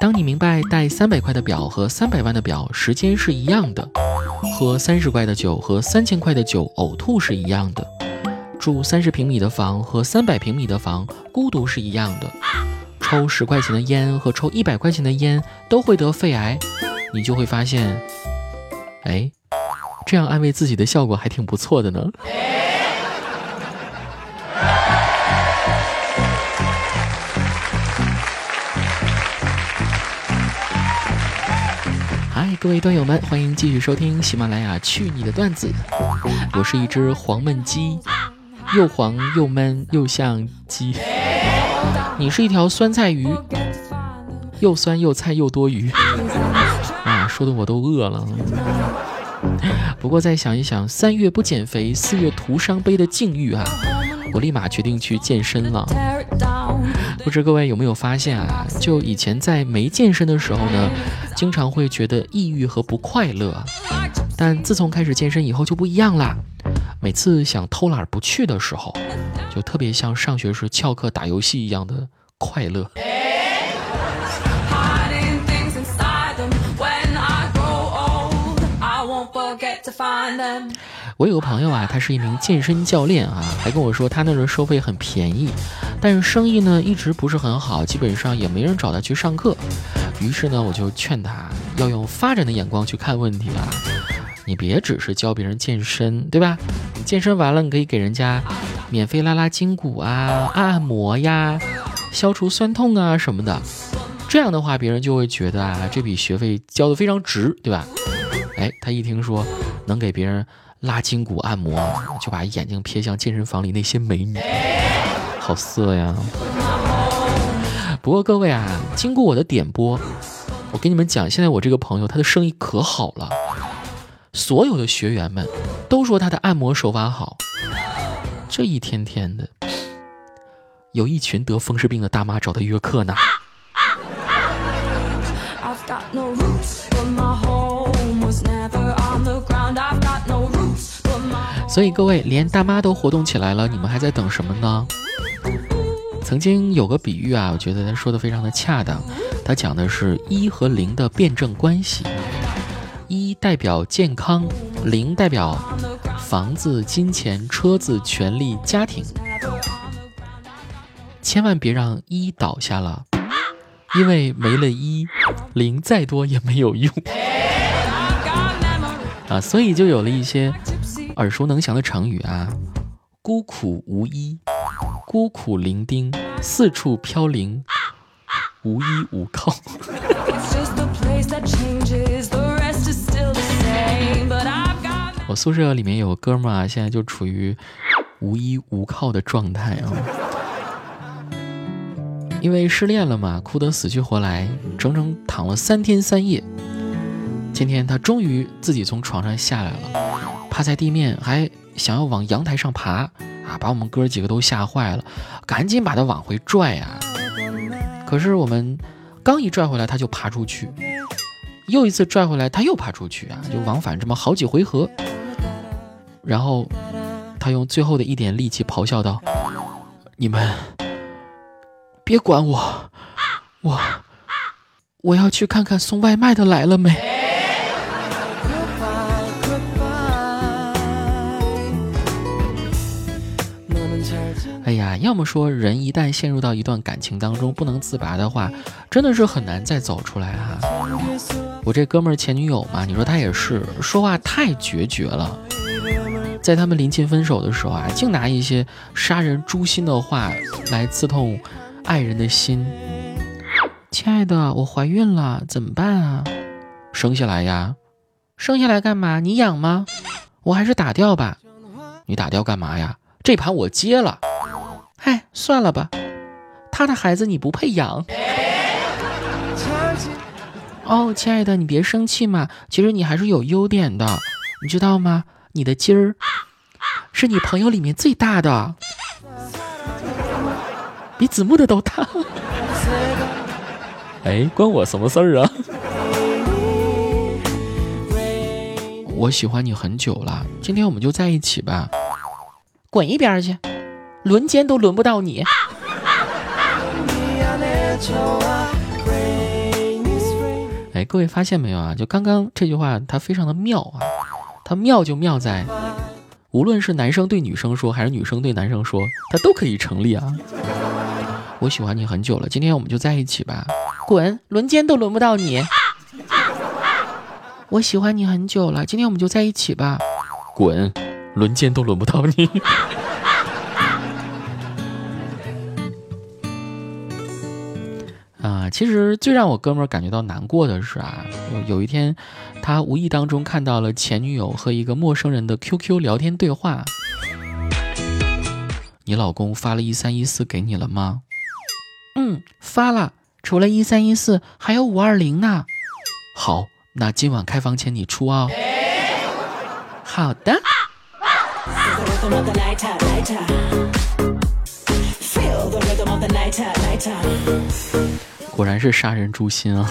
当你明白带三百块的表和三百万的表时间是一样的，喝三十块的酒和三千块的酒呕吐是一样的，住三十平米的房和三百平米的房孤独是一样的，抽十块钱的烟和抽一百块钱的烟都会得肺癌，你就会发现，哎，这样安慰自己的效果还挺不错的呢。各位段友们，欢迎继续收听喜马拉雅《去你的段子》。我是一只黄焖鸡，又黄又闷又像鸡。你是一条酸菜鱼，又酸又菜又多余。啊，说的我都饿了。不过再想一想，三月不减肥，四月徒伤悲的境遇啊，我立马决定去健身了。不知各位有没有发现啊？就以前在没健身的时候呢，经常会觉得抑郁和不快乐。但自从开始健身以后就不一样啦。每次想偷懒不去的时候，就特别像上学时翘课打游戏一样的快乐。我有个朋友啊，他是一名健身教练啊，还跟我说他那儿收费很便宜，但是生意呢一直不是很好，基本上也没人找他去上课。于是呢，我就劝他要用发展的眼光去看问题啊，你别只是教别人健身，对吧？你健身完了，你可以给人家免费拉拉筋骨啊、按按摩呀、消除酸痛啊什么的。这样的话，别人就会觉得啊，这笔学费交的非常值，对吧？哎，他一听说能给别人。拉筋骨按摩，就把眼睛瞥向健身房里那些美女，好色呀！不过各位啊，经过我的点播，我跟你们讲，现在我这个朋友他的生意可好了，所有的学员们都说他的按摩手法好。这一天天的，有一群得风湿病的大妈找他约课呢。所以各位，连大妈都活动起来了，你们还在等什么呢？曾经有个比喻啊，我觉得他说的非常的恰当。他讲的是一和零的辩证关系，一代表健康，零代表房子、金钱、车子、权利、家庭。千万别让一倒下了，因为没了一，零再多也没有用啊。所以就有了一些。耳熟能详的成语啊，孤苦无依，孤苦伶仃，四处飘零，无依无靠。我宿舍里面有个哥们啊，现在就处于无依无靠的状态啊，因为失恋了嘛，哭得死去活来，整整躺了三天三夜。今天他终于自己从床上下来了。趴在地面，还想要往阳台上爬啊！把我们哥几个都吓坏了，赶紧把他往回拽啊！可是我们刚一拽回来，他就爬出去，又一次拽回来，他又爬出去啊！就往返这么好几回合，然后他用最后的一点力气咆哮道：“你们别管我，我我要去看看送外卖的来了没。”要么说人一旦陷入到一段感情当中不能自拔的话，真的是很难再走出来哈。我这哥们儿前女友嘛，你说他也是说话太决绝了，在他们临近分手的时候啊，竟拿一些杀人诛心的话来刺痛爱人的心。亲爱的，我怀孕了，怎么办啊？生下来呀？生下来干嘛？你养吗？我还是打掉吧。你打掉干嘛呀？这盘我接了。哎，算了吧，他的孩子你不配养。哦，亲爱的，你别生气嘛，其实你还是有优点的，你知道吗？你的鸡儿是你朋友里面最大的，比子木的都大。哎，关我什么事儿啊？我喜欢你很久了，今天我们就在一起吧。滚一边去！轮奸都轮不到你。哎各位发现没有啊？就刚刚这句话，它非常的妙啊！它妙就妙在，无论是男生对女生说，还是女生对男生说，它都可以成立啊！我喜欢你很久了，今天我们就在一起吧。滚，轮奸都轮不到你。我喜欢你很久了，今天我们就在一起吧。滚，轮奸都轮不到你。其实最让我哥们儿感觉到难过的是啊，有一天，他无意当中看到了前女友和一个陌生人的 QQ 聊天对话。你老公发了一三一四给你了吗？嗯，发了。除了一三一四，还有五二零呢。好，那今晚开房钱你出啊。好的。果然是杀人诛心啊！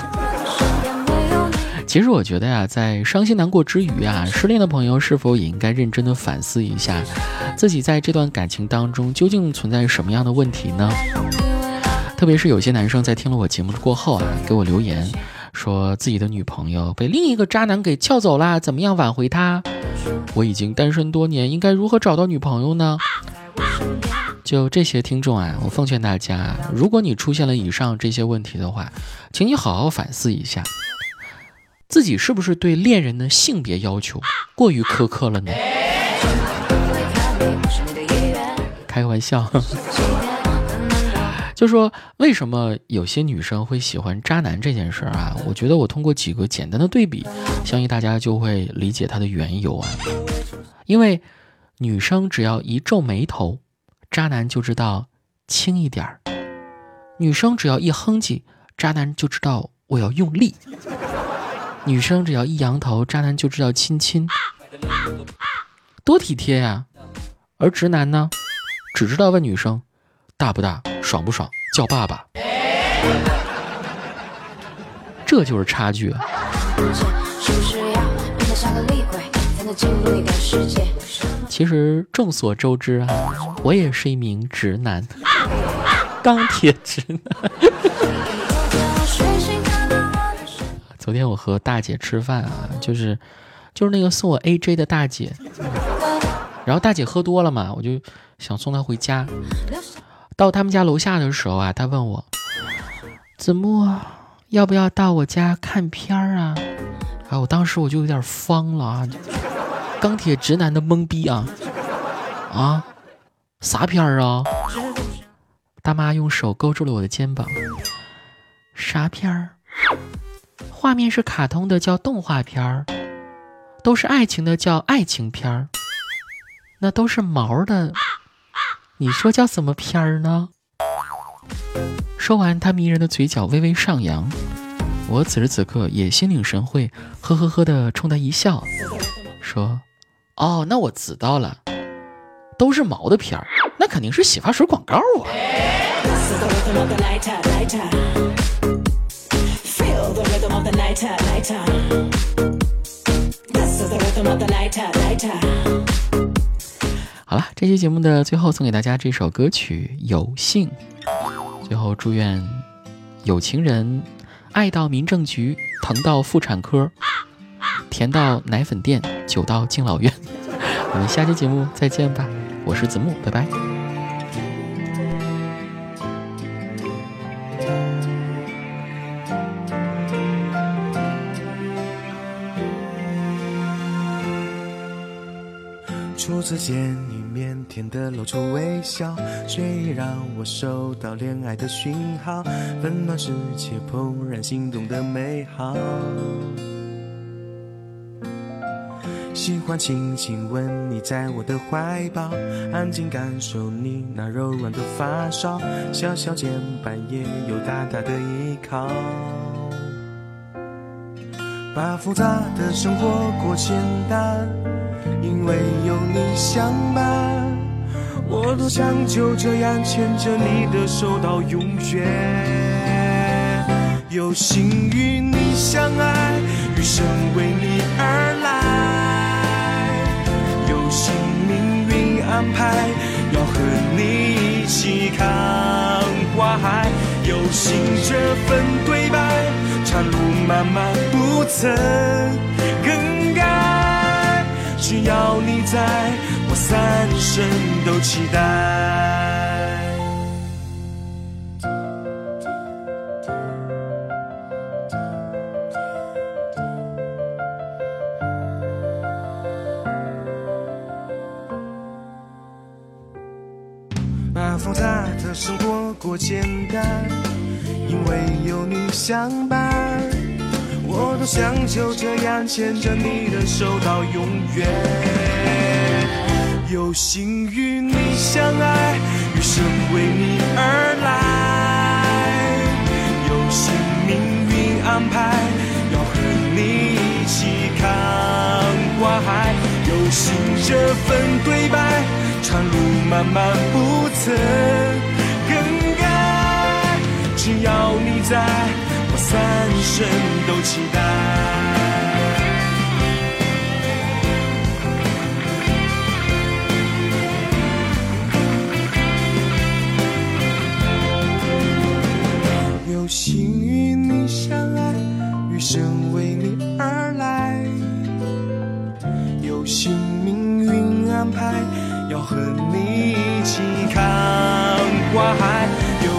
其实我觉得呀，在伤心难过之余啊，失恋的朋友是否也应该认真的反思一下，自己在这段感情当中究竟存在什么样的问题呢？特别是有些男生在听了我节目过后啊，给我留言，说自己的女朋友被另一个渣男给撬走了，怎么样挽回他？我已经单身多年，应该如何找到女朋友呢？就这些听众啊，我奉劝大家，如果你出现了以上这些问题的话，请你好好反思一下，自己是不是对恋人的性别要求过于苛刻了呢？开个玩笑，就说为什么有些女生会喜欢渣男这件事儿啊？我觉得我通过几个简单的对比，相信大家就会理解它的缘由啊。因为女生只要一皱眉头。渣男就知道轻一点儿，女生只要一哼唧，渣男就知道我要用力；女生只要一扬头，渣男就知道亲亲，多体贴呀！而直男呢，只知道问女生大不大、爽不爽，叫爸爸，这就是差距啊。其实众所周知啊，我也是一名直男，钢铁直男。昨天我和大姐吃饭啊，就是就是那个送我 AJ 的大姐，然后大姐喝多了嘛，我就想送她回家。到他们家楼下的时候啊，她问我子墨要不要到我家看片儿啊？啊，我当时我就有点慌了啊。钢铁直男的懵逼啊啊！啥片儿啊？大妈用手勾住了我的肩膀。啥片儿？画面是卡通的叫动画片儿，都是爱情的叫爱情片儿，那都是毛的，你说叫什么片儿呢？说完，他迷人的嘴角微微上扬，我此时此刻也心领神会，呵呵呵的冲他一笑，说。哦，那我知道了，都是毛的片儿，那肯定是洗发水广告啊。好了，这期节目的最后送给大家这首歌曲《有幸》，最后祝愿有情人爱到民政局，疼到妇产科。甜到奶粉店，酒到敬老院。我们下期节目再见吧，我是子木，拜拜。初次见你，腼腆的露出微笑，却已让我收到恋爱的讯号，温暖世界，怦然心动的美好。喜欢轻轻吻你在我的怀抱，安静感受你那柔软的发梢，小小肩膀也有大大的依靠。把复杂的生活过简单，因为有你相伴。我多想就这样牵着你的手到永远。有幸与你相爱，余生为你而来。安排要和你一起看花海，有幸这份对白。长路漫漫不曾更改。只要你在，我三生都期待。复杂的生活过简单，因为有你相伴，我多想就这样牵着你的手到永远。有幸与你相爱，余生为你而来。有幸命运安排，要和你一起看花海。有幸这份对白，长路漫漫不曾更改。只要你在，我三生都期待。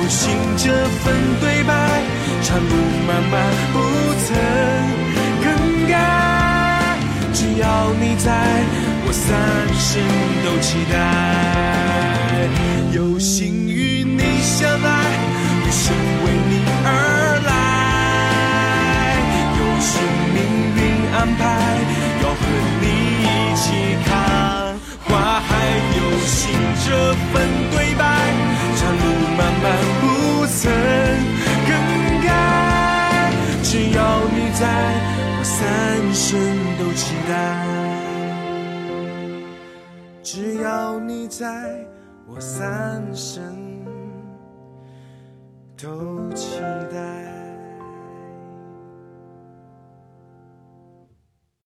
有幸这份对白，长路漫漫不曾更改。只要你在，我三生都期待。有幸与你相爱，余生为你而来。有幸命运安排，要和你一起看花海。有幸这份在，我三生都期待。